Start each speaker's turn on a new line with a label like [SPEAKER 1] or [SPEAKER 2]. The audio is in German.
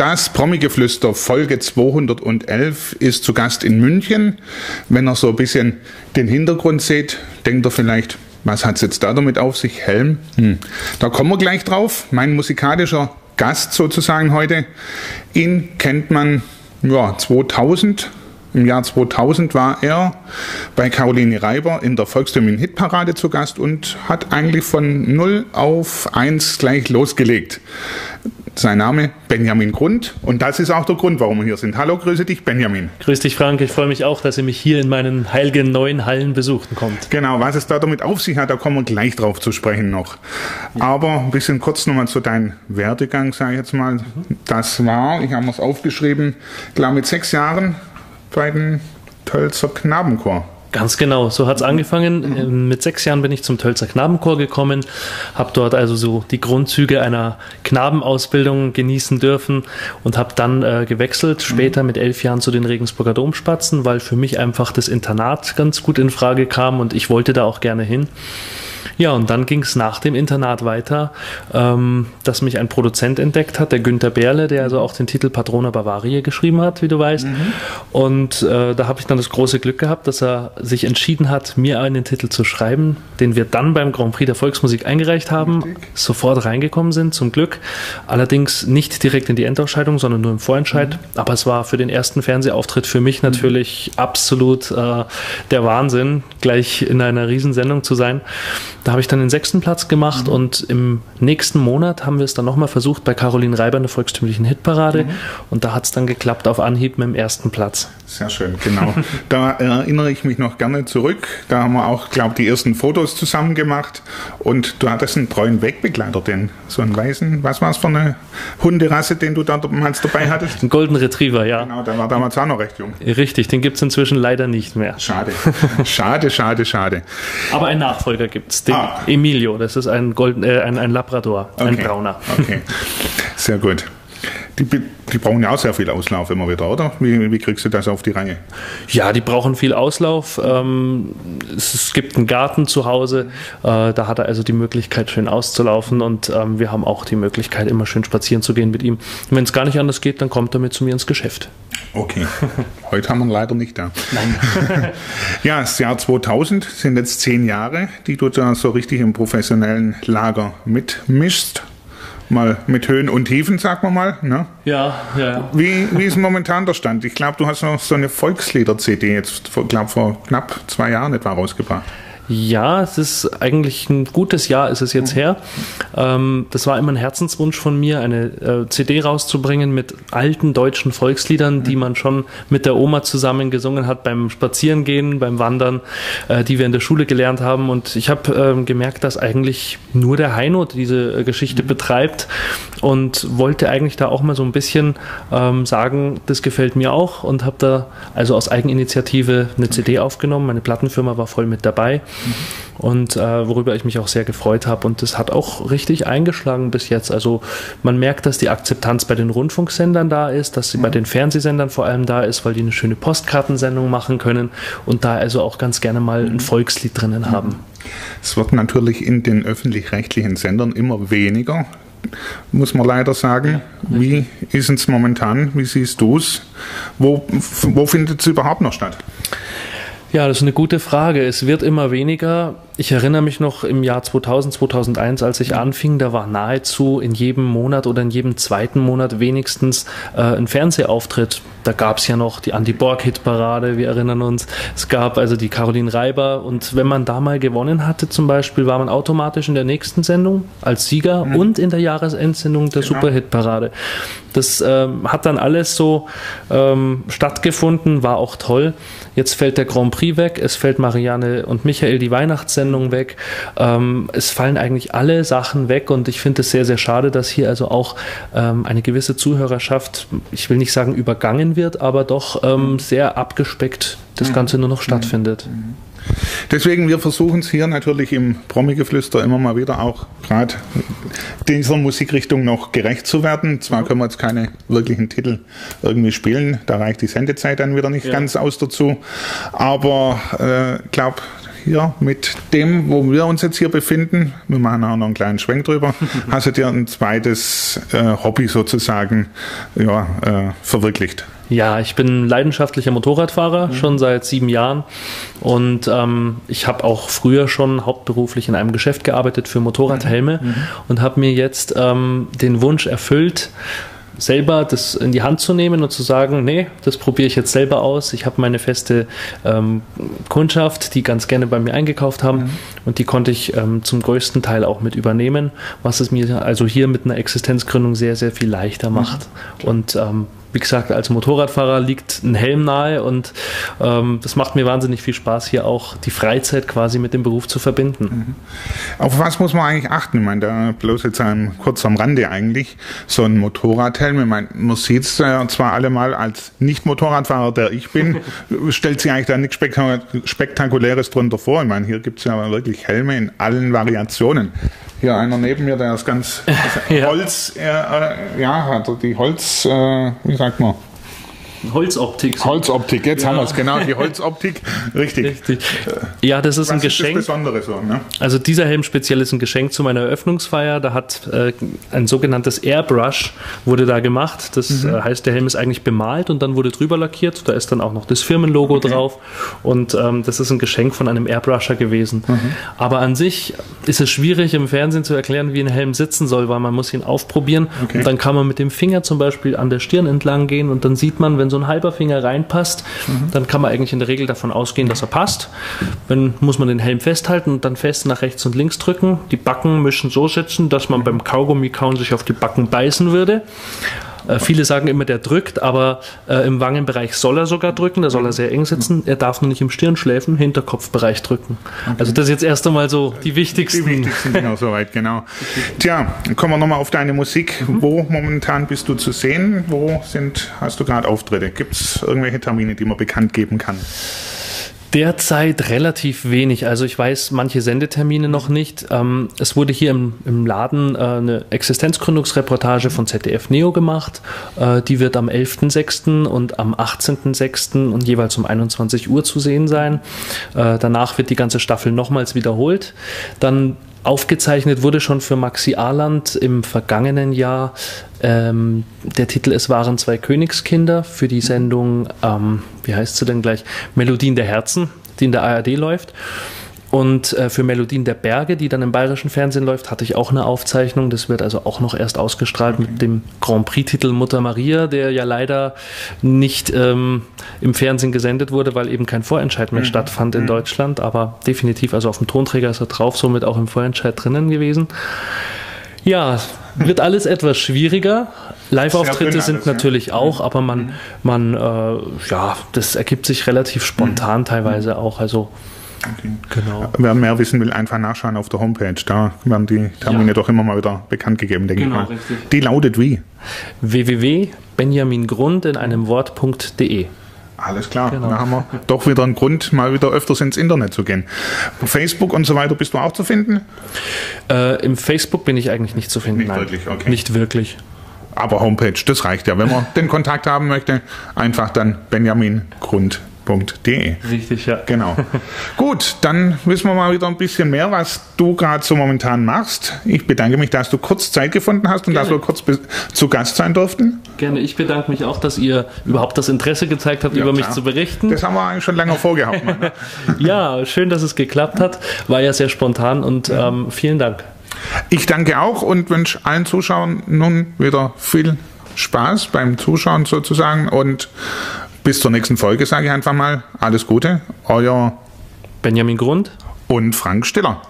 [SPEAKER 1] Das Promi-Geflüster Folge 211 ist zu Gast in München. Wenn er so ein bisschen den Hintergrund sieht, denkt er vielleicht, was hat es jetzt da damit auf sich? Helm? Hm. Da kommen wir gleich drauf. Mein musikalischer Gast sozusagen heute. Ihn kennt man ja, 2000 im Jahr 2000 war er bei Caroline Reiber in der volkstümlichen Hitparade zu Gast und hat eigentlich von 0 auf 1 gleich losgelegt. Sein Name Benjamin Grund und das ist auch der Grund, warum wir hier sind. Hallo, grüße dich, Benjamin.
[SPEAKER 2] Grüß dich, Frank. Ich freue mich auch, dass ihr mich hier in meinen heiligen neuen Hallen besuchen kommt.
[SPEAKER 1] Genau, was es da damit auf sich hat, da kommen wir gleich drauf zu sprechen noch. Aber ein bisschen kurz nochmal zu deinem Werdegang, sage ich jetzt mal. Das war, ich habe es aufgeschrieben, glaube mit sechs Jahren bei den Tölzer Knabenchor.
[SPEAKER 2] Ganz genau, so hat es angefangen. Mhm. Mit sechs Jahren bin ich zum Tölzer Knabenchor gekommen, habe dort also so die Grundzüge einer Knabenausbildung genießen dürfen und habe dann äh, gewechselt, später mhm. mit elf Jahren zu den Regensburger Domspatzen, weil für mich einfach das Internat ganz gut in Frage kam und ich wollte da auch gerne hin. Ja, und dann ging es nach dem Internat weiter, ähm, dass mich ein Produzent entdeckt hat, der Günther Berle, der also auch den Titel Patrona Bavaria geschrieben hat, wie du weißt. Mhm. Und äh, da habe ich dann das große Glück gehabt, dass er sich entschieden hat, mir einen Titel zu schreiben, den wir dann beim Grand Prix der Volksmusik eingereicht haben, Richtig. sofort reingekommen sind, zum Glück. Allerdings nicht direkt in die Endausscheidung, sondern nur im Vorentscheid. Mhm. Aber es war für den ersten Fernsehauftritt für mich natürlich mhm. absolut äh, der Wahnsinn, gleich in einer Riesensendung zu sein. Da habe ich dann den sechsten Platz gemacht mhm. und im nächsten Monat haben wir es dann nochmal versucht bei Caroline Reiber in der volkstümlichen Hitparade mhm. und da hat es dann geklappt auf Anhieb mit dem ersten Platz.
[SPEAKER 1] Sehr schön, genau. da erinnere ich mich noch gerne zurück. Da haben wir auch, glaube ich, die ersten Fotos zusammen gemacht und du hattest einen treuen Wegbegleiter, den so einen weißen, was war es für eine Hunderasse, den du damals dabei hattest?
[SPEAKER 2] Ein Golden Retriever, ja.
[SPEAKER 1] Genau, der war damals auch noch recht jung.
[SPEAKER 2] Richtig, den gibt es inzwischen leider nicht mehr.
[SPEAKER 1] Schade, schade, schade, schade.
[SPEAKER 2] Aber einen Nachfolger gibt es, den ah. Emilio, das ist ein, Golden, äh, ein, ein Labrador, okay. ein Brauner.
[SPEAKER 1] Okay, sehr gut. Die, die, brauchen ja auch sehr viel Auslauf immer wieder, oder? Wie, wie, kriegst du das auf die Reihe?
[SPEAKER 2] Ja, die brauchen viel Auslauf. Ähm, es, es, gibt einen Garten zu Hause, äh, da hat er also die Möglichkeit, schön auszulaufen und ähm, wir haben auch die Möglichkeit, immer schön spazieren zu gehen mit ihm. Wenn es gar nicht anders geht, dann kommt er mit zu mir ins Geschäft.
[SPEAKER 1] Okay, heute haben wir ihn leider nicht da.
[SPEAKER 2] Nein.
[SPEAKER 1] ja, das Jahr 2000 sind jetzt zehn Jahre, die du da so richtig im professionellen Lager mitmischst mal mit Höhen und Tiefen, sagen wir mal. Ne?
[SPEAKER 2] Ja, ja.
[SPEAKER 1] Wie, wie ist momentan der Stand? Ich glaube, du hast noch so eine Volkslieder-CD jetzt, glaube vor knapp zwei Jahren etwa rausgebracht.
[SPEAKER 2] Ja, es ist eigentlich ein gutes Jahr, ist es jetzt her. Ähm, das war immer ein Herzenswunsch von mir, eine äh, CD rauszubringen mit alten deutschen Volksliedern, die man schon mit der Oma zusammen gesungen hat beim Spazierengehen, beim Wandern, äh, die wir in der Schule gelernt haben. Und ich habe ähm, gemerkt, dass eigentlich nur der Heino diese äh, Geschichte mhm. betreibt und wollte eigentlich da auch mal so ein bisschen ähm, sagen, das gefällt mir auch und habe da also aus Eigeninitiative eine CD aufgenommen. Meine Plattenfirma war voll mit dabei und äh, worüber ich mich auch sehr gefreut habe. Und das hat auch richtig eingeschlagen bis jetzt. Also man merkt, dass die Akzeptanz bei den Rundfunksendern da ist, dass sie mhm. bei den Fernsehsendern vor allem da ist, weil die eine schöne Postkartensendung machen können und da also auch ganz gerne mal ein mhm. Volkslied drinnen mhm. haben.
[SPEAKER 1] Es wird natürlich in den öffentlich-rechtlichen Sendern immer weniger muss man leider sagen. Wie ist es momentan? Wie siehst du es? Wo, wo findet es überhaupt noch statt?
[SPEAKER 2] Ja, das ist eine gute Frage. Es wird immer weniger. Ich erinnere mich noch im Jahr 2000, 2001, als ich anfing, da war nahezu in jedem Monat oder in jedem zweiten Monat wenigstens äh, ein Fernsehauftritt. Da gab es ja noch die Andy Borg Hitparade, wir erinnern uns. Es gab also die Caroline Reiber und wenn man da mal gewonnen hatte zum Beispiel, war man automatisch in der nächsten Sendung als Sieger mhm. und in der Jahresendsendung der genau. Super Hitparade. Das ähm, hat dann alles so ähm, stattgefunden, war auch toll. Jetzt fällt der Grand Prix weg, es fällt Marianne und Michael die Weihnachtssendung weg. Ähm, es fallen eigentlich alle Sachen weg und ich finde es sehr, sehr schade, dass hier also auch ähm, eine gewisse Zuhörerschaft, ich will nicht sagen übergangen wird, aber doch ähm, sehr abgespeckt das Ganze nur noch stattfindet. Mhm.
[SPEAKER 1] Deswegen, wir versuchen es hier natürlich im Promi-Geflüster immer mal wieder auch gerade dieser Musikrichtung noch gerecht zu werden. Zwar können wir jetzt keine wirklichen Titel irgendwie spielen, da reicht die Sendezeit dann wieder nicht ja. ganz aus dazu, aber ich äh, glaube, hier mit dem, wo wir uns jetzt hier befinden, wir machen auch noch einen kleinen Schwenk drüber, hast du dir ein zweites äh, Hobby sozusagen ja, äh, verwirklicht?
[SPEAKER 2] Ja, ich bin leidenschaftlicher Motorradfahrer, mhm. schon seit sieben Jahren. Und ähm, ich habe auch früher schon hauptberuflich in einem Geschäft gearbeitet für Motorradhelme mhm. und habe mir jetzt ähm, den Wunsch erfüllt, selber das in die Hand zu nehmen und zu sagen, nee, das probiere ich jetzt selber aus. Ich habe meine feste ähm, Kundschaft, die ganz gerne bei mir eingekauft haben mhm. und die konnte ich ähm, zum größten Teil auch mit übernehmen, was es mir also hier mit einer Existenzgründung sehr, sehr viel leichter macht. Mhm. Und ähm, wie gesagt, als Motorradfahrer liegt ein Helm nahe und ähm, das macht mir wahnsinnig viel Spaß, hier auch die Freizeit quasi mit dem Beruf zu verbinden. Mhm.
[SPEAKER 1] Auf was muss man eigentlich achten? Ich meine, da bloß jetzt ein, kurz am Rande eigentlich, so ein Motorradhelm, ich meine, man sieht es äh, zwar alle mal als Nicht-Motorradfahrer, der ich bin, stellt sich eigentlich da nichts Spektakuläres drunter vor. Ich meine, hier gibt es ja wirklich Helme in allen Variationen. Hier einer neben mir, der ist ganz ja. Holz, äh, äh, ja, hat die Holz, äh, wie sagt man?
[SPEAKER 2] Holzoptik.
[SPEAKER 1] Holzoptik, jetzt ja. haben wir es, genau, die Holzoptik, richtig. richtig.
[SPEAKER 2] Ja, das ist Was ein Geschenk.
[SPEAKER 1] Ist das Besondere so, ne?
[SPEAKER 2] Also dieser Helm speziell ist ein Geschenk zu meiner Eröffnungsfeier. Da hat äh, ein sogenanntes Airbrush wurde da gemacht. Das mhm. äh, heißt, der Helm ist eigentlich bemalt und dann wurde drüber lackiert. Da ist dann auch noch das Firmenlogo okay. drauf. Und ähm, das ist ein Geschenk von einem Airbrusher gewesen. Mhm. Aber an sich ist es schwierig im Fernsehen zu erklären, wie ein Helm sitzen soll, weil man muss ihn aufprobieren. Okay. Und dann kann man mit dem Finger zum Beispiel an der Stirn entlang gehen und dann sieht man, wenn so ein halber Finger reinpasst, mhm. dann kann man eigentlich in der Regel davon ausgehen, dass er passt. Dann muss man den Helm festhalten und dann fest nach rechts und links drücken. Die Backen müssen so sitzen, dass man beim Kaugummi kauen sich auf die Backen beißen würde. Äh, viele sagen immer, der drückt, aber äh, im Wangenbereich soll er sogar drücken, da soll er sehr eng sitzen. Er darf nur nicht im Stirnschläfen, Hinterkopfbereich drücken. Okay. Also das ist jetzt erst einmal so die wichtigsten.
[SPEAKER 1] Die wichtigsten Dinger soweit, genau. Tja, kommen wir nochmal auf deine Musik. Mhm. Wo momentan bist du zu sehen? Wo sind, hast du gerade Auftritte? Gibt es irgendwelche Termine, die man bekannt geben kann?
[SPEAKER 2] Derzeit relativ wenig. Also ich weiß manche Sendetermine noch nicht. Ähm, es wurde hier im, im Laden äh, eine Existenzgründungsreportage von ZDF Neo gemacht. Äh, die wird am 11.06. und am 18.06. und jeweils um 21 Uhr zu sehen sein. Äh, danach wird die ganze Staffel nochmals wiederholt. Dann Aufgezeichnet wurde schon für Maxi Arland im vergangenen Jahr ähm, der Titel Es waren zwei Königskinder für die Sendung, ähm, wie heißt sie denn gleich? Melodien der Herzen, die in der ARD läuft. Und äh, für Melodien der Berge, die dann im bayerischen Fernsehen läuft, hatte ich auch eine Aufzeichnung. Das wird also auch noch erst ausgestrahlt okay. mit dem Grand Prix-Titel Mutter Maria, der ja leider nicht ähm, im Fernsehen gesendet wurde, weil eben kein Vorentscheid mehr mhm. stattfand in mhm. Deutschland. Aber definitiv, also auf dem Tonträger ist er drauf, somit auch im Vorentscheid drinnen gewesen. Ja, wird alles etwas schwieriger. Live-Auftritte sind natürlich ja. auch, aber man, mhm. man, äh, ja, das ergibt sich relativ spontan mhm. teilweise auch. Also.
[SPEAKER 1] Genau. Wer mehr wissen will, einfach nachschauen auf der Homepage. Da werden die Termine ja. doch immer mal wieder bekannt gegeben, denke genau, ich mal. Richtig. Die lautet wie?
[SPEAKER 2] www.benjamingrund in einem Wort.de.
[SPEAKER 1] Alles klar, genau. da haben wir doch wieder einen Grund, mal wieder öfters ins Internet zu gehen. Facebook und so weiter bist du auch zu finden?
[SPEAKER 2] Äh, Im Facebook bin ich eigentlich nicht zu finden.
[SPEAKER 1] Nicht nein. wirklich, okay.
[SPEAKER 2] Nicht wirklich.
[SPEAKER 1] Aber Homepage, das reicht ja. Wenn man den Kontakt haben möchte, einfach dann Benjamin Grund www.ftf.de.
[SPEAKER 2] Richtig, ja.
[SPEAKER 1] Genau. Gut, dann wissen wir mal wieder ein bisschen mehr, was du gerade so momentan machst. Ich bedanke mich, dass du kurz Zeit gefunden hast und Gerne. dass wir kurz zu Gast sein durften.
[SPEAKER 2] Gerne, ich bedanke mich auch, dass ihr überhaupt das Interesse gezeigt habt, ja, über klar. mich zu berichten.
[SPEAKER 1] Das haben wir eigentlich schon länger vorgehabt. Ne?
[SPEAKER 2] ja, schön, dass es geklappt hat. War ja sehr spontan und ja. ähm, vielen Dank.
[SPEAKER 1] Ich danke auch und wünsche allen Zuschauern nun wieder viel Spaß beim Zuschauen sozusagen und bis zur nächsten Folge sage ich einfach mal alles Gute. Euer
[SPEAKER 2] Benjamin Grund
[SPEAKER 1] und Frank Stiller.